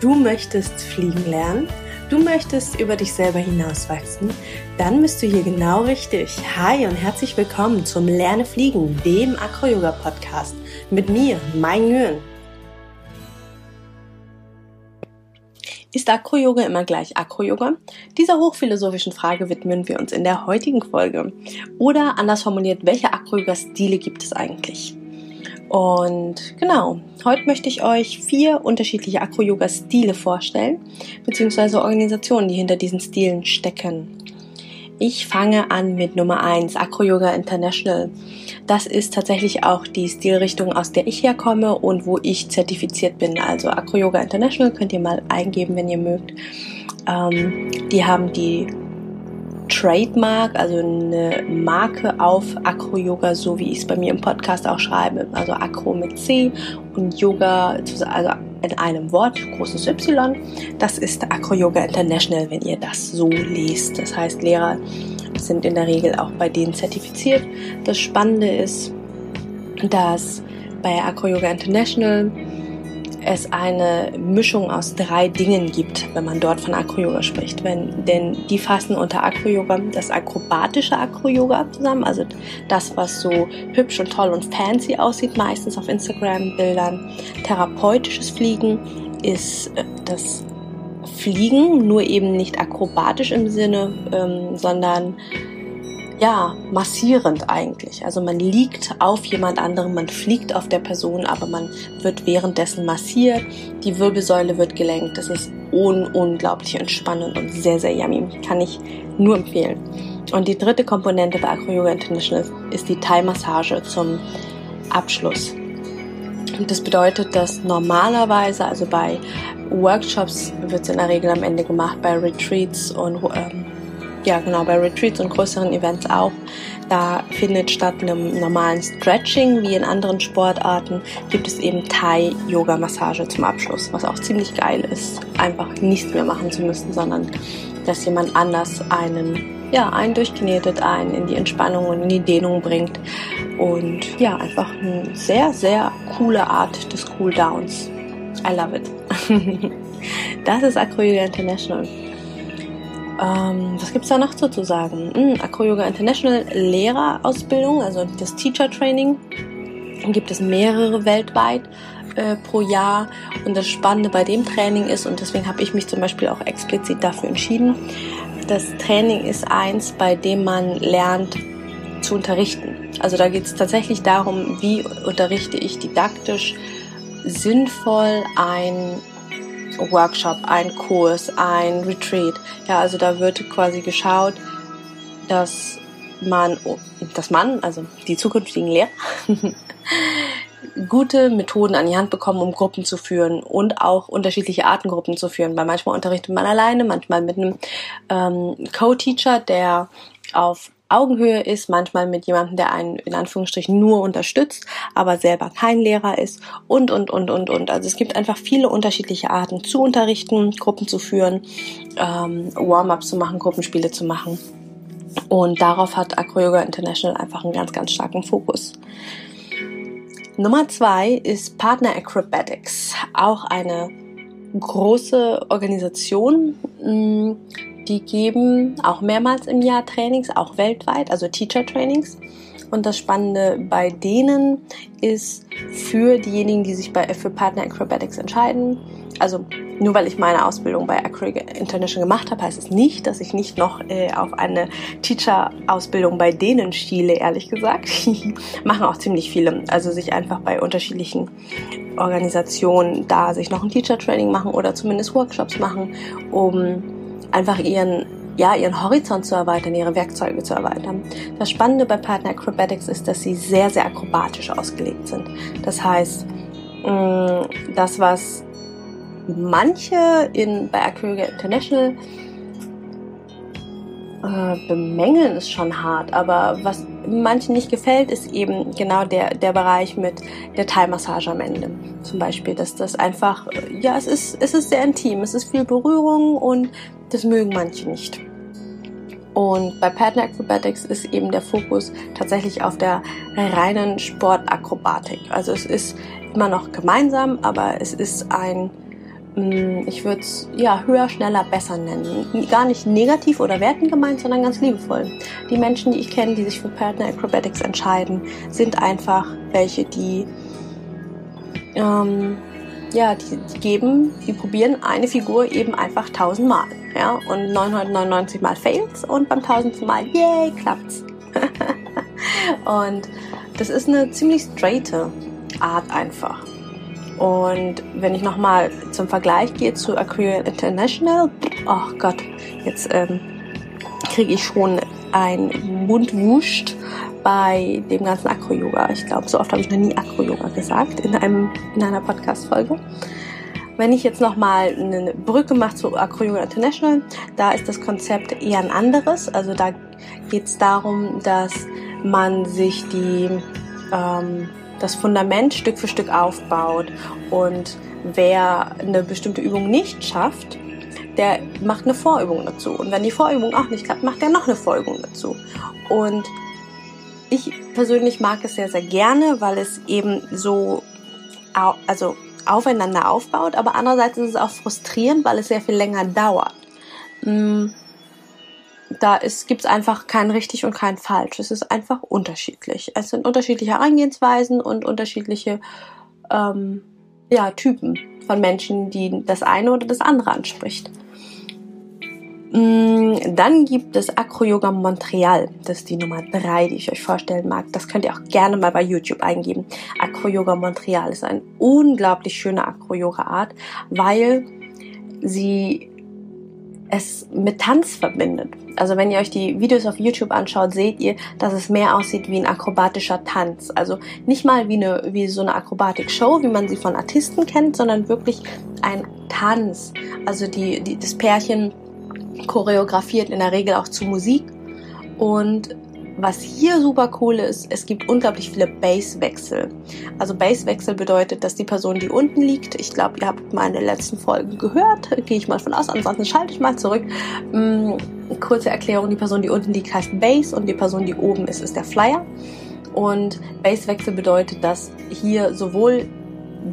Du möchtest fliegen lernen? Du möchtest über dich selber hinauswachsen? Dann bist du hier genau richtig. Hi und herzlich willkommen zum Lerne Fliegen, dem Acro-Yoga-Podcast. Mit mir, Mai Nguyen. Ist Acro-Yoga immer gleich Acro-Yoga? Dieser hochphilosophischen Frage widmen wir uns in der heutigen Folge. Oder anders formuliert, welche Acro-Yoga-Stile gibt es eigentlich? Und genau, heute möchte ich euch vier unterschiedliche Acro-Yoga-Stile vorstellen, beziehungsweise Organisationen, die hinter diesen Stilen stecken. Ich fange an mit Nummer eins Acro-Yoga International. Das ist tatsächlich auch die Stilrichtung, aus der ich herkomme und wo ich zertifiziert bin. Also Acro-Yoga International könnt ihr mal eingeben, wenn ihr mögt. Ähm, die haben die Trademark, also eine Marke auf Acro-Yoga, so wie ich es bei mir im Podcast auch schreibe. Also Acro mit C und Yoga, also in einem Wort, großes Y. Das ist Acro-Yoga International, wenn ihr das so lest. Das heißt, Lehrer sind in der Regel auch bei denen zertifiziert. Das Spannende ist, dass bei Acro-Yoga International es eine Mischung aus drei Dingen gibt, wenn man dort von Acro-Yoga spricht. Wenn, denn die fassen unter Acro-Yoga das akrobatische Acro-Yoga zusammen, also das, was so hübsch und toll und fancy aussieht, meistens auf Instagram-Bildern. Therapeutisches Fliegen ist äh, das Fliegen, nur eben nicht akrobatisch im Sinne, ähm, sondern ja, massierend eigentlich. Also man liegt auf jemand anderem, man fliegt auf der Person, aber man wird währenddessen massiert. Die Wirbelsäule wird gelenkt. Das ist un unglaublich entspannend und sehr, sehr yummy. Kann ich nur empfehlen. Und die dritte Komponente bei Acro Yoga International ist die Thai-Massage zum Abschluss. Und das bedeutet, dass normalerweise, also bei Workshops wird es in der Regel am Ende gemacht, bei Retreats und ähm, ja genau, bei Retreats und größeren Events auch. Da findet statt einem normalen Stretching wie in anderen Sportarten, gibt es eben Thai-Yoga-Massage zum Abschluss, was auch ziemlich geil ist, einfach nichts mehr machen zu müssen, sondern dass jemand anders einen ja, einen durchknetet, einen in die Entspannung und in die Dehnung bringt. Und ja, einfach eine sehr, sehr coole Art des Cooldowns. I love it. das ist Acro Yoga International. Ähm, was gibt's da noch so zu sagen? Hm, Acro Yoga International Lehrerausbildung, also das Teacher Training, gibt es mehrere weltweit äh, pro Jahr. Und das Spannende bei dem Training ist, und deswegen habe ich mich zum Beispiel auch explizit dafür entschieden, das Training ist eins, bei dem man lernt zu unterrichten. Also da geht es tatsächlich darum, wie unterrichte ich didaktisch sinnvoll ein Workshop, ein Kurs, ein Retreat. Ja, also da wird quasi geschaut, dass man, dass man, also die zukünftigen Lehrer, gute Methoden an die Hand bekommen, um Gruppen zu führen und auch unterschiedliche Arten Gruppen zu führen. Weil manchmal unterrichtet man alleine, manchmal mit einem ähm, Co-Teacher, der auf Augenhöhe ist, manchmal mit jemandem, der einen in Anführungsstrichen nur unterstützt, aber selber kein Lehrer ist und, und, und, und, und. Also es gibt einfach viele unterschiedliche Arten zu unterrichten, Gruppen zu führen, ähm, Warm-ups zu machen, Gruppenspiele zu machen. Und darauf hat Acro Yoga International einfach einen ganz, ganz starken Fokus. Nummer zwei ist Partner Acrobatics, auch eine große Organisation, mm, die geben auch mehrmals im Jahr Trainings, auch weltweit, also Teacher Trainings. Und das Spannende bei denen ist für diejenigen, die sich bei, für Partner Acrobatics entscheiden, also nur weil ich meine Ausbildung bei Acro International gemacht habe, heißt es nicht, dass ich nicht noch äh, auf eine Teacher-Ausbildung bei denen stiele, ehrlich gesagt. Machen auch ziemlich viele. Also sich einfach bei unterschiedlichen Organisationen da sich noch ein Teacher-Training machen oder zumindest Workshops machen, um einfach ihren ja, ihren Horizont zu erweitern, ihre Werkzeuge zu erweitern. Das Spannende bei Partner Acrobatics ist, dass sie sehr, sehr akrobatisch ausgelegt sind. Das heißt, mm, das, was manche in, bei Acroyoga International äh, bemängeln, ist schon hart, aber was manchen nicht gefällt, ist eben genau der, der Bereich mit der Thai-Massage am Ende. Zum Beispiel, dass das einfach, ja, es ist, es ist sehr intim, es ist viel Berührung und das mögen manche nicht. Und bei Partner Acrobatics ist eben der Fokus tatsächlich auf der reinen Sportakrobatik. Also es ist immer noch gemeinsam, aber es ist ein ich würde es ja höher, schneller, besser nennen. Gar nicht negativ oder wertend gemeint, sondern ganz liebevoll. Die Menschen, die ich kenne, die sich für Partner Acrobatics entscheiden, sind einfach welche, die ähm, ja, die, die, geben, die probieren eine Figur eben einfach tausendmal, ja, und 999 Mal fails und beim tausendsten Mal, yay, klappt's. und das ist eine ziemlich straighte Art einfach. Und wenn ich nochmal zum Vergleich gehe zu Aquarian International, oh Gott, jetzt ähm, kriege ich schon ein Mundwuscht bei dem ganzen Acro-Yoga. Ich glaube, so oft habe ich noch nie Acro-Yoga gesagt in, einem, in einer Podcast-Folge. Wenn ich jetzt nochmal eine Brücke mache zu Acro-Yoga International, da ist das Konzept eher ein anderes. Also da geht es darum, dass man sich die ähm, das Fundament Stück für Stück aufbaut. Und wer eine bestimmte Übung nicht schafft, der macht eine Vorübung dazu. Und wenn die Vorübung auch nicht klappt, macht er noch eine Vorübung dazu. Und ich persönlich mag es sehr, sehr gerne, weil es eben so, also aufeinander aufbaut, aber andererseits ist es auch frustrierend, weil es sehr viel länger dauert. Da gibt es einfach kein richtig und kein falsch. Es ist einfach unterschiedlich. Es sind unterschiedliche Herangehensweisen und unterschiedliche ähm, ja, Typen von Menschen, die das eine oder das andere anspricht. Mm, dann gibt es Acro Yoga Montreal. Das ist die Nummer drei, die ich euch vorstellen mag. Das könnt ihr auch gerne mal bei YouTube eingeben. Acro Yoga Montreal ist eine unglaublich schöne Acro Yoga Art, weil sie es mit Tanz verbindet. Also wenn ihr euch die Videos auf YouTube anschaut, seht ihr, dass es mehr aussieht wie ein akrobatischer Tanz. Also nicht mal wie, eine, wie so eine Akrobatik-Show, wie man sie von Artisten kennt, sondern wirklich ein Tanz. Also die, die, das Pärchen choreografiert in der Regel auch zu Musik und was hier super cool ist, es gibt unglaublich viele Basswechsel. Also Basswechsel bedeutet, dass die Person, die unten liegt, ich glaube, ihr habt meine letzten Folgen gehört, gehe ich mal von aus, ansonsten schalte ich mal zurück. Hm, kurze Erklärung, die Person, die unten liegt, heißt Bass und die Person, die oben ist, ist der Flyer. Und Basswechsel bedeutet, dass hier sowohl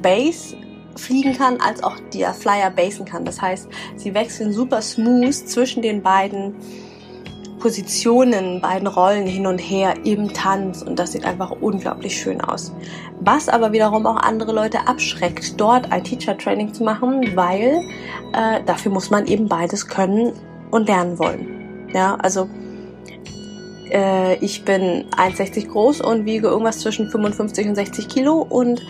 Bass fliegen kann, als auch der Flyer basen kann. Das heißt, sie wechseln super smooth zwischen den beiden Positionen, beiden Rollen hin und her im Tanz und das sieht einfach unglaublich schön aus. Was aber wiederum auch andere Leute abschreckt, dort ein Teacher Training zu machen, weil äh, dafür muss man eben beides können und lernen wollen. Ja, also äh, ich bin 1,60 groß und wiege irgendwas zwischen 55 und 60 Kilo und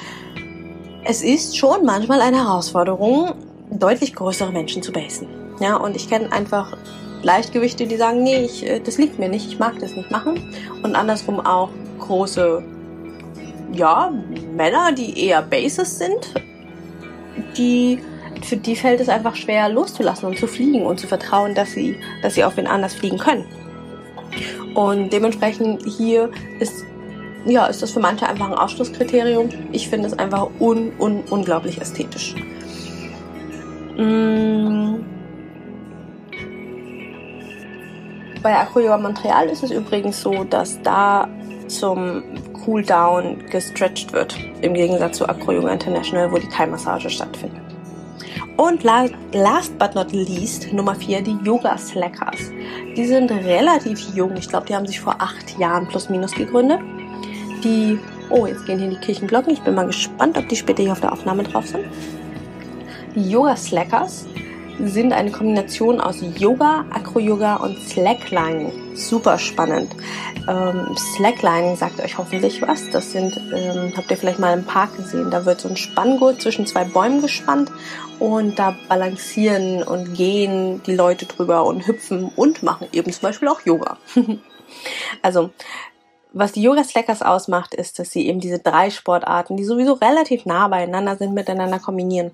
es ist schon manchmal eine Herausforderung, deutlich größere Menschen zu basen. Ja, und ich kenne einfach Leichtgewichte, die sagen, nee, ich, äh, das liegt mir nicht, ich mag das nicht machen. Und andersrum auch große, ja, Männer, die eher Bases sind, die, für die fällt es einfach schwer loszulassen und zu fliegen und zu vertrauen, dass sie, dass sie auf wen anders fliegen können. Und dementsprechend hier ist, ja, ist das für manche einfach ein Ausschlusskriterium. Ich finde es einfach un, un, unglaublich ästhetisch. Mmh Bei Acroyoga Montreal ist es übrigens so, dass da zum Cooldown gestretched wird, im Gegensatz zu Acroyoga International, wo die Thai-Massage stattfindet. Und last but not least, Nummer 4, die Yoga Slackers. Die sind relativ jung, ich glaube, die haben sich vor acht Jahren plus minus gegründet. Die, oh, jetzt gehen hier die Kirchenglocken, ich bin mal gespannt, ob die später hier auf der Aufnahme drauf sind. Die Yoga Slackers sind eine Kombination aus Yoga, Acro-Yoga und Slacklining. Super spannend. Ähm, Slacklining sagt euch hoffentlich was. Das sind, ähm, habt ihr vielleicht mal im Park gesehen, da wird so ein Spanngurt zwischen zwei Bäumen gespannt und da balancieren und gehen die Leute drüber und hüpfen und machen eben zum Beispiel auch Yoga. also was die Yoga Slackers ausmacht, ist, dass sie eben diese drei Sportarten, die sowieso relativ nah beieinander sind, miteinander kombinieren.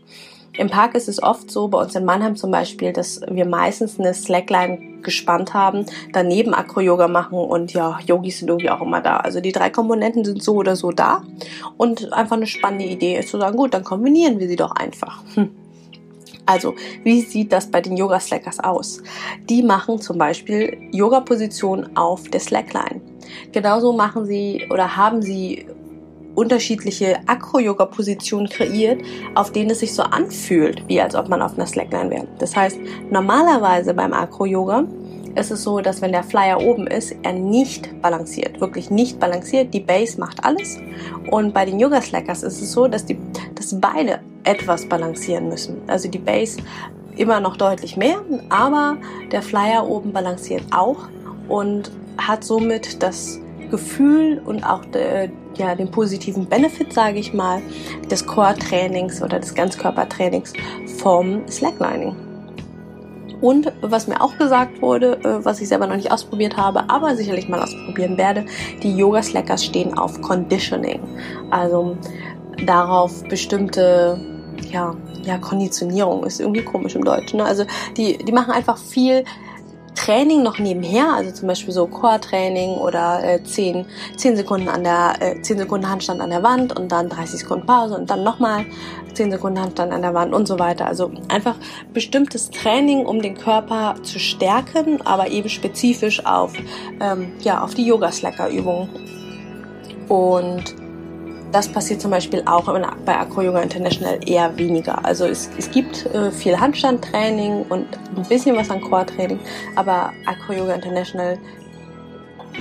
Im Park ist es oft so, bei uns in Mannheim zum Beispiel, dass wir meistens eine Slackline gespannt haben, daneben Acro-Yoga machen und ja, Yogis sind irgendwie auch immer da. Also die drei Komponenten sind so oder so da und einfach eine spannende Idee ist zu sagen, gut, dann kombinieren wir sie doch einfach. Hm. Also, wie sieht das bei den Yoga Slackers aus? Die machen zum Beispiel Yoga-Position auf der Slackline. Genauso machen sie oder haben sie unterschiedliche Acro-Yoga-Positionen kreiert, auf denen es sich so anfühlt, wie als ob man auf einer Slackline wäre. Das heißt, normalerweise beim Acro-Yoga ist es so, dass wenn der Flyer oben ist, er nicht balanciert, wirklich nicht balanciert. Die Base macht alles. Und bei den Yoga Slackers ist es so, dass die, dass beide etwas balancieren müssen. Also die Base immer noch deutlich mehr, aber der Flyer oben balanciert auch und hat somit das Gefühl und auch de, ja, den positiven Benefit, sage ich mal, des Core-Trainings oder des Ganzkörpertrainings vom Slacklining. Und was mir auch gesagt wurde, äh, was ich selber noch nicht ausprobiert habe, aber sicherlich mal ausprobieren werde, die Yoga Slackers stehen auf Conditioning. Also darauf bestimmte, ja, ja, Konditionierung ist irgendwie komisch im Deutschen. Ne? Also die, die machen einfach viel Training noch nebenher, also zum Beispiel so Core-Training oder äh, 10, 10 Sekunden an der äh, 10 Sekunden Handstand an der Wand und dann 30 Sekunden Pause und dann nochmal 10 Sekunden Handstand an der Wand und so weiter. Also einfach bestimmtes Training, um den Körper zu stärken, aber eben spezifisch auf, ähm, ja, auf die Yoga-Slacker-Übungen. Und das passiert zum Beispiel auch bei Acro Yoga International eher weniger. Also es, es gibt äh, viel Handstandtraining und ein bisschen was an Core-Training, aber Acro Yoga International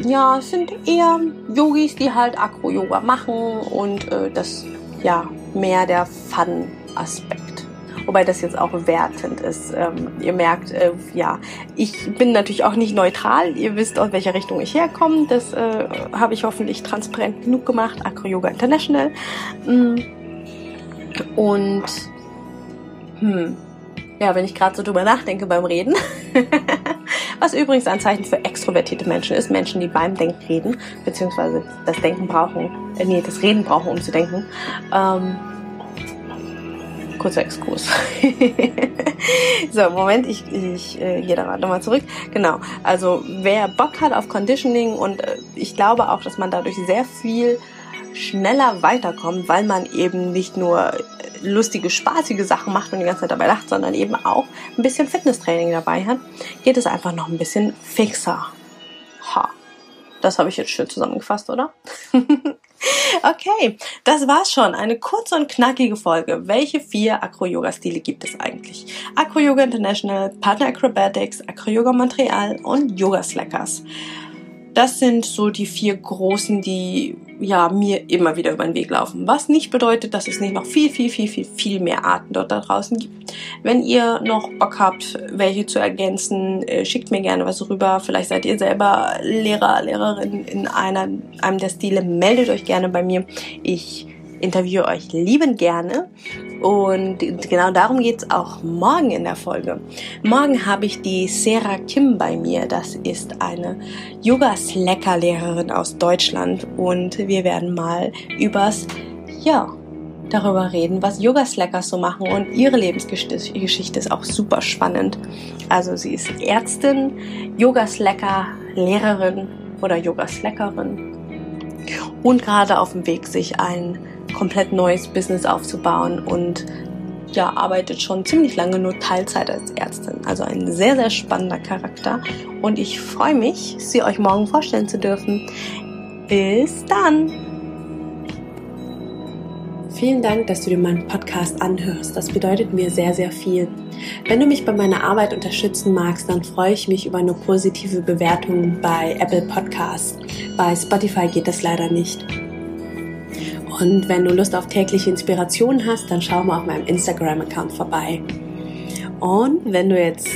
ja, sind eher Yogis, die halt Acro Yoga machen und äh, das ja mehr der Fun-Aspekt. Wobei das jetzt auch wertend ist. Ähm, ihr merkt, äh, ja, ich bin natürlich auch nicht neutral. Ihr wisst, aus welcher Richtung ich herkomme. Das äh, habe ich hoffentlich transparent genug gemacht. Acro Yoga International. Mm. Und hm, ja, wenn ich gerade so drüber nachdenke beim Reden, was übrigens ein Zeichen für extrovertierte Menschen ist, Menschen, die beim Denken reden, beziehungsweise das Denken brauchen, äh, nee, das Reden brauchen, um zu denken. Ähm, kurzer Exkurs. so, Moment, ich, ich äh, gehe da nochmal zurück. Genau, also wer Bock hat auf Conditioning und äh, ich glaube auch, dass man dadurch sehr viel schneller weiterkommt, weil man eben nicht nur äh, lustige, spaßige Sachen macht und die ganze Zeit dabei lacht, sondern eben auch ein bisschen Fitnesstraining dabei hat, geht es einfach noch ein bisschen fixer. Ha. Das habe ich jetzt schön zusammengefasst, oder? Okay, das war's schon. Eine kurze und knackige Folge. Welche vier Acro-Yoga-Stile gibt es eigentlich? Acro-Yoga International, Partner Acrobatics, Acro-Yoga Montreal und Yoga Slackers. Das sind so die vier großen, die ja mir immer wieder über den Weg laufen. Was nicht bedeutet, dass es nicht noch viel, viel, viel, viel, viel mehr Arten dort da draußen gibt. Wenn ihr noch Bock habt, welche zu ergänzen, äh, schickt mir gerne was rüber. Vielleicht seid ihr selber Lehrer, Lehrerin in einer, einem der Stile. Meldet euch gerne bei mir. Ich interviewe euch liebend gerne. Und genau darum geht's auch morgen in der Folge. Morgen habe ich die Sarah Kim bei mir. Das ist eine Yoga-Slacker-Lehrerin aus Deutschland. Und wir werden mal übers, ja, darüber reden, was Yoga-Slackers so machen. Und ihre Lebensgeschichte ist auch super spannend. Also sie ist Ärztin, Yoga-Slacker-Lehrerin oder Yoga-Slackerin und gerade auf dem Weg, sich ein komplett neues Business aufzubauen und ja, arbeitet schon ziemlich lange nur Teilzeit als Ärztin. Also ein sehr, sehr spannender Charakter. Und ich freue mich, sie euch morgen vorstellen zu dürfen. Bis dann! Vielen Dank, dass du dir meinen Podcast anhörst. Das bedeutet mir sehr, sehr viel. Wenn du mich bei meiner Arbeit unterstützen magst, dann freue ich mich über eine positive Bewertung bei Apple Podcasts. Bei Spotify geht das leider nicht. Und wenn du Lust auf tägliche Inspiration hast, dann schau mal auf meinem Instagram-Account vorbei. Und wenn du jetzt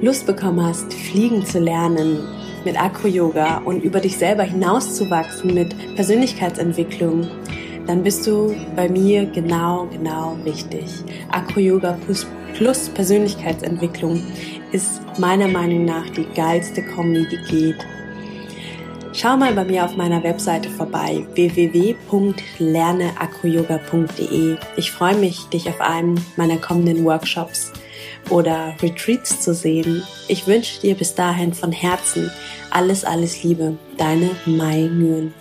Lust bekommen hast, fliegen zu lernen mit Acro-Yoga und über dich selber hinauszuwachsen mit Persönlichkeitsentwicklung, dann bist du bei mir genau, genau richtig. Acro-Yoga plus, plus Persönlichkeitsentwicklung ist meiner Meinung nach die geilste Kombi, die geht. Schau mal bei mir auf meiner Webseite vorbei www.lerneacroyoga.de. Ich freue mich, dich auf einem meiner kommenden Workshops oder Retreats zu sehen. Ich wünsche dir bis dahin von Herzen alles, alles Liebe. Deine Mai Nguyen.